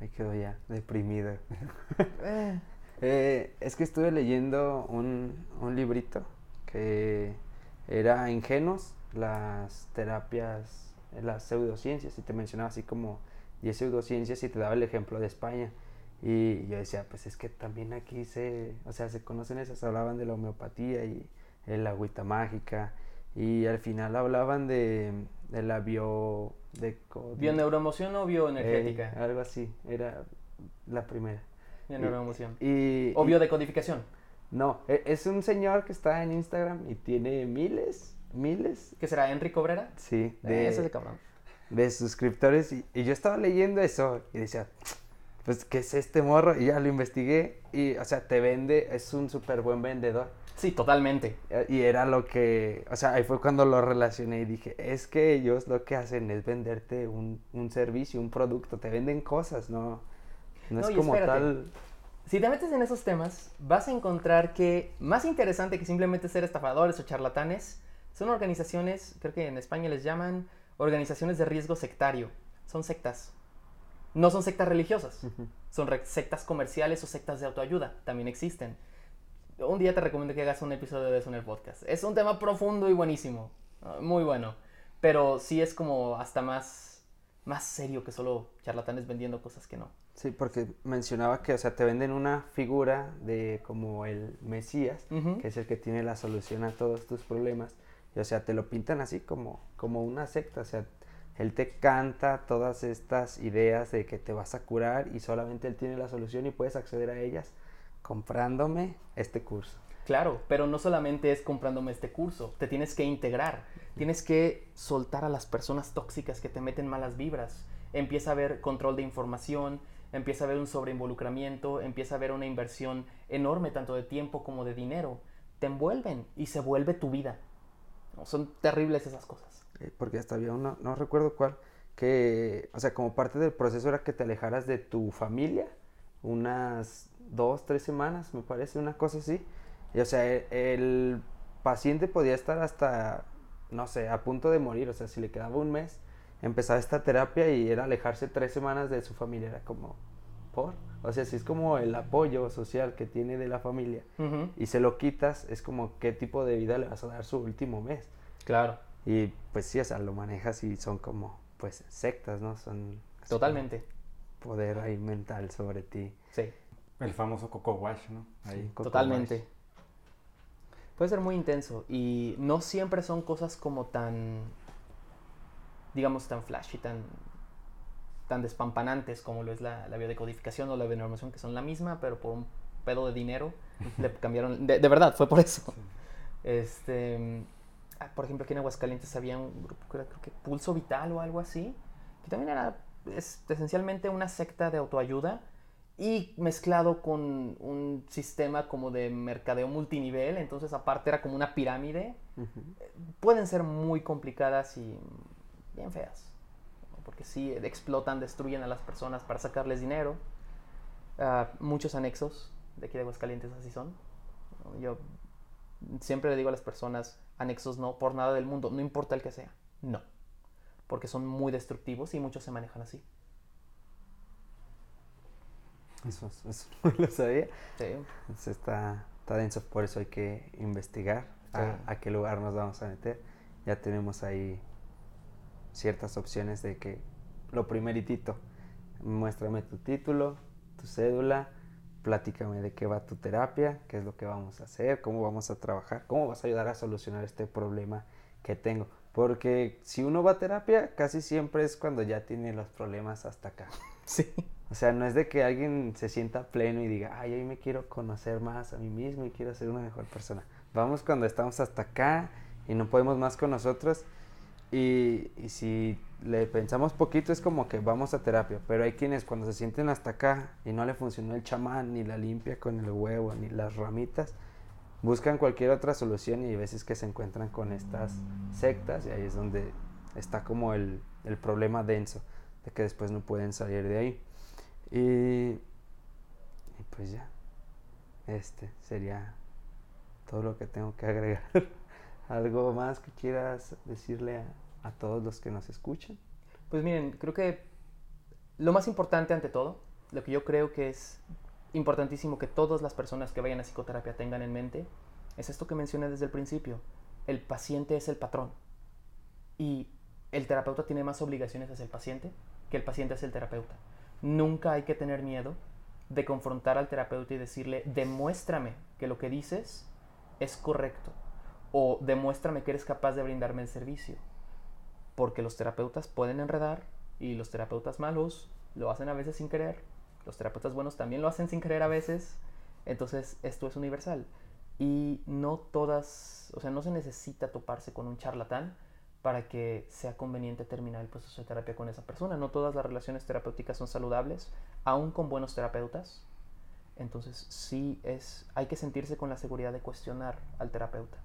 ahí quedó ya deprimido. Eh, Eh, es que estuve leyendo un, un librito que era Ingenuos, las terapias, las pseudociencias, y te mencionaba así como 10 pseudociencias y te daba el ejemplo de España. Y yo decía, pues es que también aquí se, o sea, se conocen esas, hablaban de la homeopatía y el agüita mágica, y al final hablaban de, de la bio... De, ¿Bioneuroemoción o eh, bioenergética? algo así, era la primera. Bioneuroemoción. Y, O y- biodecodificación. no, e- es un señor que está en Instagram y tiene miles, miles, ¿Qué será? ¿Enrique Obrera? sí, Eh, de, ese es de cabrón. de suscriptores. Y, y yo estaba leyendo eso y decía, pues, ¿qué es este morro? Y ya lo investigué y, o sea, te vende, es un súper buen vendedor. Sí, totalmente. Eh, Y era lo que, o sea, ahí fue cuando lo relacioné y dije, es que ellos lo que hacen es venderte un, un servicio, un producto, te venden cosas, no, no, No, es como espérate. tal. Si te metes en esos temas, vas a encontrar que más interesante que simplemente ser estafadores o charlatanes son organizaciones, creo que en España les llaman organizaciones de riesgo sectario. Son sectas. No son sectas religiosas, son sectas comerciales o sectas de autoayuda. También existen. Un día te recomiendo que hagas un episodio de eso en el podcast. Es un tema profundo y buenísimo. ah, Muy bueno. Pero sí es como hasta más, más serio que solo charlatanes vendiendo cosas que no. Sí, porque mencionaba que, o sea, te venden una figura de como el Mesías, Ujú. que es el que tiene la solución a todos tus problemas. Y, o sea, te lo pintan así como, como una secta. O sea, él te canta todas estas ideas de que te vas a curar y solamente él tiene la solución y puedes acceder a ellas comprándome este curso. Claro, pero no solamente es comprándome este curso, te tienes que integrar, tienes que soltar a las personas tóxicas que te meten malas vibras. Empieza a haber control de información, empieza a haber un sobreinvolucramiento, empieza a haber una inversión enorme tanto de tiempo como de dinero. Te envuelven y se vuelve tu vida. Son terribles esas cosas. Eh, porque hasta había uno, no recuerdo cuál, que, o sea, como parte del proceso era que te alejaras de tu familia unas dos, tres semanas, me parece, una cosa así. Y, o sea, el, paciente podía estar hasta, no sé, a punto de morir, o sea, si le quedaba un mes, empezaba esta terapia y era alejarse tres semanas de su familia, era como, ¿por? O sea, si es como el apoyo social que tiene de la familia y se lo quitas, es como qué tipo de vida le vas a dar su último mes. Claro, Y pues sí, o sea, lo manejas y son como, pues, sectas, ¿no? Son totalmente. poder ahí mental sobre ti. Sí. El famoso Coco Wash, ¿no? Ahí. Coco Totalmente. Puede ser muy intenso y no siempre son cosas como tan, digamos, tan flashy, tan, tan despampanantes como lo es la, la biodecodificación o la bionormación, que son la misma, pero por un pedo de dinero le cambiaron. De, de verdad, fue por eso. Este, ah, por ejemplo, aquí en Aguascalientes había un grupo que era, creo que Pulso Vital o algo así, que también era es esencialmente una secta de autoayuda y mezclado con un sistema como de mercadeo multinivel, entonces aparte era como una pirámide, pueden ser muy complicadas y bien feas, porque sí explotan, destruyen a las personas para sacarles dinero. Ah, muchos anexos de aquí de Aguascalientes así son. Yo siempre le digo a las personas, anexos no, por nada del mundo, no importa el que sea, no, porque son muy destructivos y muchos se manejan así. Eso, eso no lo sabía. Sí. Entonces está, está denso, por eso hay que investigar a, a qué lugar nos vamos a meter. Ya tenemos ahí ciertas opciones de que lo primeritito, muéstrame tu título, tu cédula, platícame de qué va tu terapia, qué es lo que vamos a hacer, cómo vamos a trabajar, cómo vas a ayudar a solucionar este problema que tengo. Porque si uno va a terapia, casi siempre es cuando ya tiene los problemas hasta acá. Sí. O sea, no es de que alguien se sienta pleno y diga, ay, hoy me quiero conocer más a mí mismo y quiero ser una mejor persona. Vamos cuando estamos hasta acá y no podemos más con nosotros. Y, si le pensamos poquito es como que vamos a terapia, pero hay quienes cuando se sienten hasta acá y no le funcionó el chamán, ni la limpia con el huevo, ni las ramitas, buscan cualquier otra solución y hay veces que se encuentran con estas sectas y ahí es donde está como el, el problema denso, de que después no pueden salir de ahí. Y pues ya, este sería todo lo que tengo que agregar. ¿Algo más que quieras decirle a, todos los que nos escuchan? Pues miren, creo que lo más importante ante todo, lo que yo creo que es importantísimo que todas las personas que vayan a psicoterapia tengan en mente, es esto que mencioné desde el principio. El paciente es el patrón. Y el terapeuta tiene más obligaciones hacia el paciente que el paciente hacia el terapeuta. Nunca hay que tener miedo de confrontar al terapeuta y decirle, demuéstrame que lo que dices es correcto. O demuéstrame que eres capaz de brindarme el servicio porque los terapeutas pueden enredar y los terapeutas malos lo hacen a veces sin querer, los terapeutas buenos también lo hacen sin querer a veces, entonces esto es universal y no todas, o sea, no se necesita toparse con un charlatán para que sea conveniente terminar el proceso de terapia con esa persona. No todas las relaciones terapéuticas son saludables, aún con buenos terapeutas. Entonces sí es, hay que sentirse con la seguridad de cuestionar al terapeuta.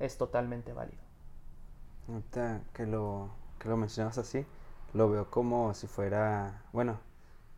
Es totalmente válido. Ahorita que lo, que lo mencionas así, lo veo como si fuera, bueno,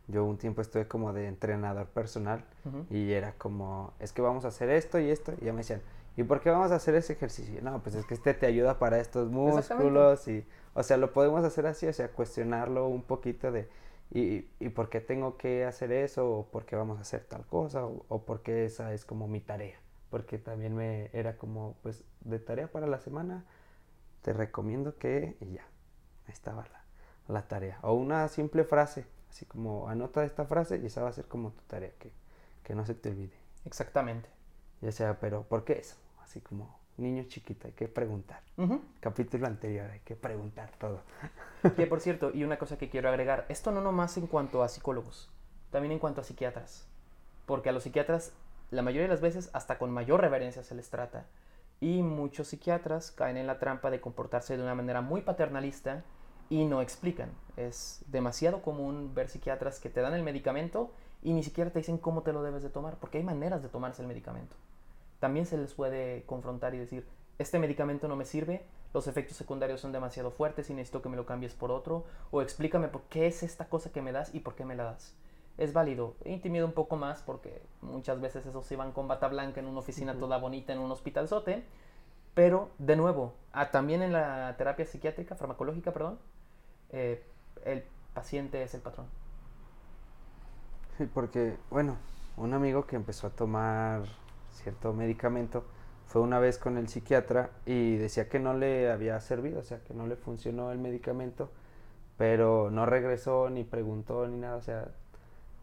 yo un tiempo estuve como de entrenador personal Ujú. y era como, es que vamos a hacer esto y esto, y ya me decían, ¿y por qué vamos a hacer ese ejercicio? No, pues es que este te ayuda para estos músculos y, o sea, lo podemos hacer así, o sea, cuestionarlo un poquito de, ¿y, y por qué tengo que hacer eso? ¿O por qué vamos a hacer tal cosa? ¿O, o por qué esa es como mi tarea? Porque también me era como, pues, de tarea para la semana, te recomiendo que, y ya, ahí estaba la, la tarea. O una simple frase, así como anota esta frase y esa va a ser como tu tarea, que, que no se te olvide. Exactamente. Ya sea, pero ¿por qué eso? Así como niño chiquito, hay que preguntar. Ujú. Capítulo anterior, hay que preguntar todo. Que por cierto, y una cosa que quiero agregar, esto no nomás en cuanto a psicólogos, también en cuanto a psiquiatras. Porque a los psiquiatras, la mayoría de las veces, hasta con mayor reverencia se les trata. Y muchos psiquiatras caen en la trampa de comportarse de una manera muy paternalista y no explican. Es demasiado común ver psiquiatras que te dan el medicamento y ni siquiera te dicen cómo te lo debes de tomar, porque hay maneras de tomarse el medicamento. También se les puede confrontar y decir, este medicamento no me sirve, los efectos secundarios son demasiado fuertes y necesito que me lo cambies por otro, o explícame por qué es esta cosa que me das y por qué me la das. Es válido, intimida un poco más porque muchas veces esos van con bata blanca en una oficina toda bonita en un hospitalzote, pero de nuevo, ah, también en la terapia psiquiátrica, farmacológica, perdón, eh, el paciente es el patrón. Sí, porque, bueno, un amigo que empezó a tomar cierto medicamento fue una vez con el psiquiatra y decía que no le había servido, o sea, que no le funcionó el medicamento, pero no regresó ni preguntó ni nada, o sea,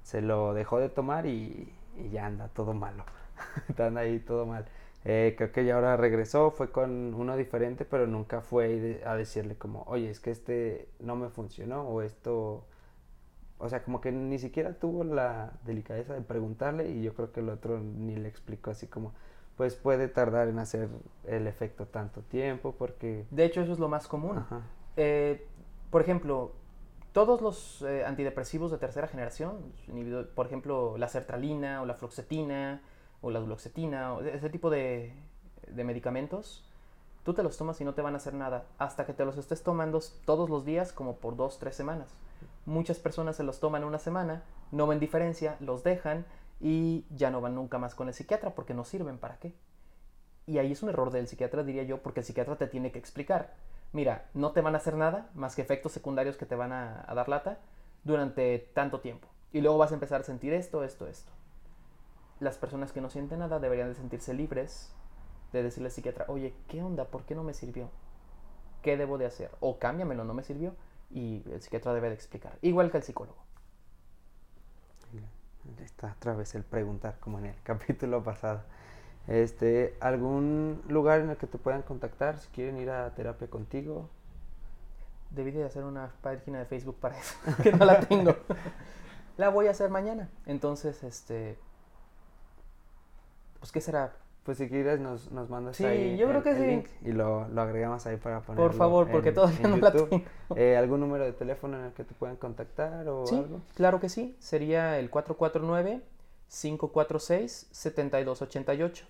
se lo dejó de tomar y, y ya anda todo malo, anda ahí todo mal. Eh, creo que ya ahora regresó, fue con uno diferente, pero nunca fue a decirle como, oye, es que este no me funcionó o esto o sea, como que ni siquiera tuvo la delicadeza de preguntarle y yo creo que el otro ni le explicó así como, pues puede tardar en hacer el efecto tanto tiempo porque... De hecho, eso es lo más común. Eh, por ejemplo, todos los eh, antidepresivos de tercera generación, por ejemplo, la sertralina o la fluoxetina o la duloxetina, o ese tipo de, de medicamentos, tú te los tomas y no te van a hacer nada hasta que te los estés tomando todos los días como por dos, tres semanas. Muchas personas se los toman una semana, no ven diferencia, los dejan y ya no van nunca más con el psiquiatra porque no sirven para qué. Y ahí es un error del psiquiatra, diría yo, porque el psiquiatra te tiene que explicar. Mira, no te van a hacer nada más que efectos secundarios que te van a, dar lata durante tanto tiempo. Y luego vas a empezar a sentir esto, esto, esto. Las personas que no sienten nada deberían de sentirse libres de decirle al psiquiatra, oye, ¿qué onda? ¿Por qué no me sirvió? ¿Qué debo de hacer? O cámbiamelo, no me sirvió. Y el psiquiatra debe de explicar. Igual que el psicólogo. Está otra vez el preguntar, como en el capítulo pasado. Este, ¿Algún lugar en el que te puedan contactar si quieren ir a terapia contigo? Debí de hacer una página de Facebook para eso, que no la tengo. la voy a hacer mañana. Entonces, este... Pues, ¿qué será? Pues si quieres nos, nos mandas Sí, ahí yo creo el- que sí. link y lo, lo agregamos ahí para ponerlo Por favor, porque en- todavía en no la tengo. Eh, ¿Algún número de teléfono en el que te puedan contactar o Sí, algo? claro que sí. Sería el 449-546-7288.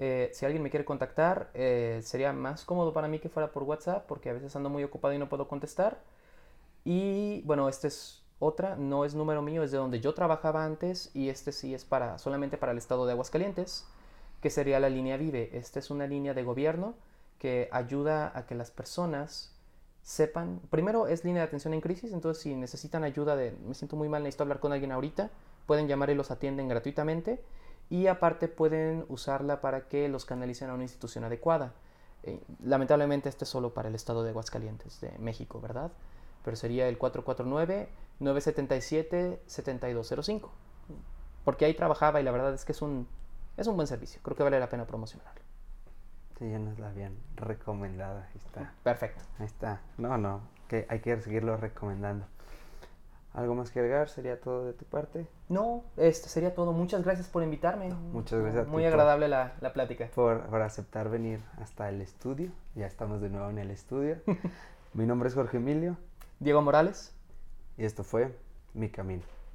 Eh, si alguien me quiere contactar, eh, sería más cómodo para mí que fuera por WhatsApp, porque a veces ando muy ocupado y no puedo contestar. Y bueno, esta es otra, no es número mío, es de donde yo trabajaba antes y este sí es para solamente para el estado de Aguascalientes, que sería la línea Vive. Esta es una línea de gobierno que ayuda a que las personas sepan, primero es línea de atención en crisis, entonces si necesitan ayuda de me siento muy mal, necesito hablar con alguien ahorita, pueden llamar y los atienden gratuitamente y aparte pueden usarla para que los canalicen a una institución adecuada. Eh, lamentablemente este es solo para el estado de Aguascalientes, de México, ¿verdad? Pero sería el 449-977-7205. Porque ahí trabajaba y la verdad es que es un, es un buen servicio. Creo que vale la pena promocionarlo. Sí, ya nos la habían recomendado. Ahí está. Perfecto. Ahí está. No, no, que hay que seguirlo recomendando. ¿Algo más que agregar? ¿Sería todo de tu parte? No, este sería todo. Muchas gracias por invitarme. muchas gracias a ti Muy por- agradable la, la plática. Por, por aceptar venir hasta el estudio. Ya estamos de nuevo en el estudio. Mi nombre es Jorge Emilio Diego Morales. y esto fue Mi Camino.